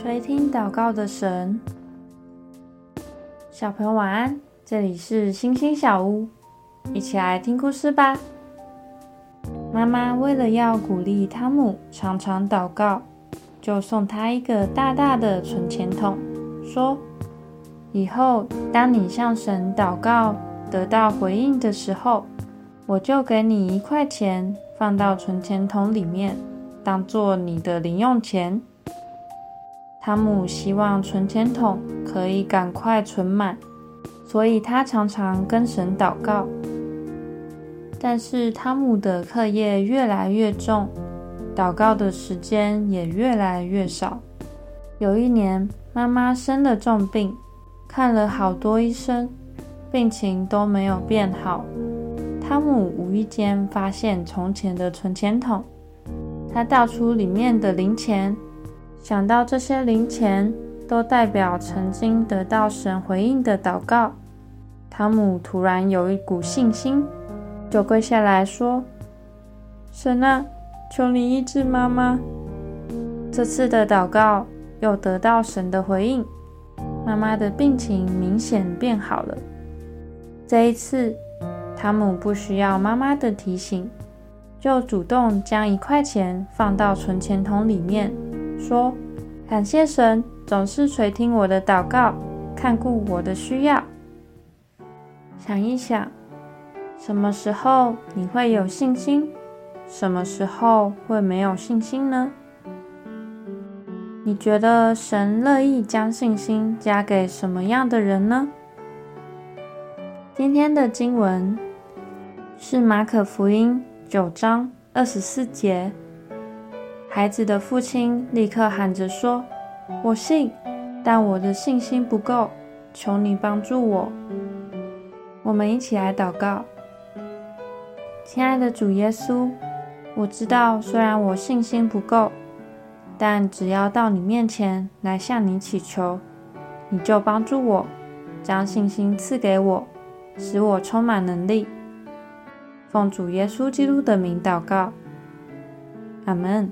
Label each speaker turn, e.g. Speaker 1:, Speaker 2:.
Speaker 1: 垂听祷告的神，小朋友晚安。这里是星星小屋，一起来听故事吧。妈妈为了要鼓励汤姆常常祷告，就送他一个大大的存钱筒，说：“以后当你向神祷告得到回应的时候，我就给你一块钱放到存钱筒里面，当做你的零用钱。”汤姆希望存钱筒可以赶快存满。所以他常常跟神祷告，但是汤姆的课业越来越重，祷告的时间也越来越少。有一年，妈妈生了重病，看了好多医生，病情都没有变好。汤姆无意间发现从前的存钱筒，他倒出里面的零钱，想到这些零钱。都代表曾经得到神回应的祷告。汤姆突然有一股信心，就跪下来说：“神啊，求你医治妈妈。”这次的祷告又得到神的回应，妈妈的病情明显变好了。这一次，汤姆不需要妈妈的提醒，就主动将一块钱放到存钱筒里面，说：“感谢神。”总是垂听我的祷告，看顾我的需要。想一想，什么时候你会有信心？什么时候会没有信心呢？你觉得神乐意将信心加给什么样的人呢？今天的经文是马可福音九章二十四节。孩子的父亲立刻喊着说。我信，但我的信心不够，求你帮助我。我们一起来祷告，亲爱的主耶稣，我知道虽然我信心不够，但只要到你面前来向你祈求，你就帮助我，将信心赐给我，使我充满能力。奉主耶稣基督的名祷告，阿门。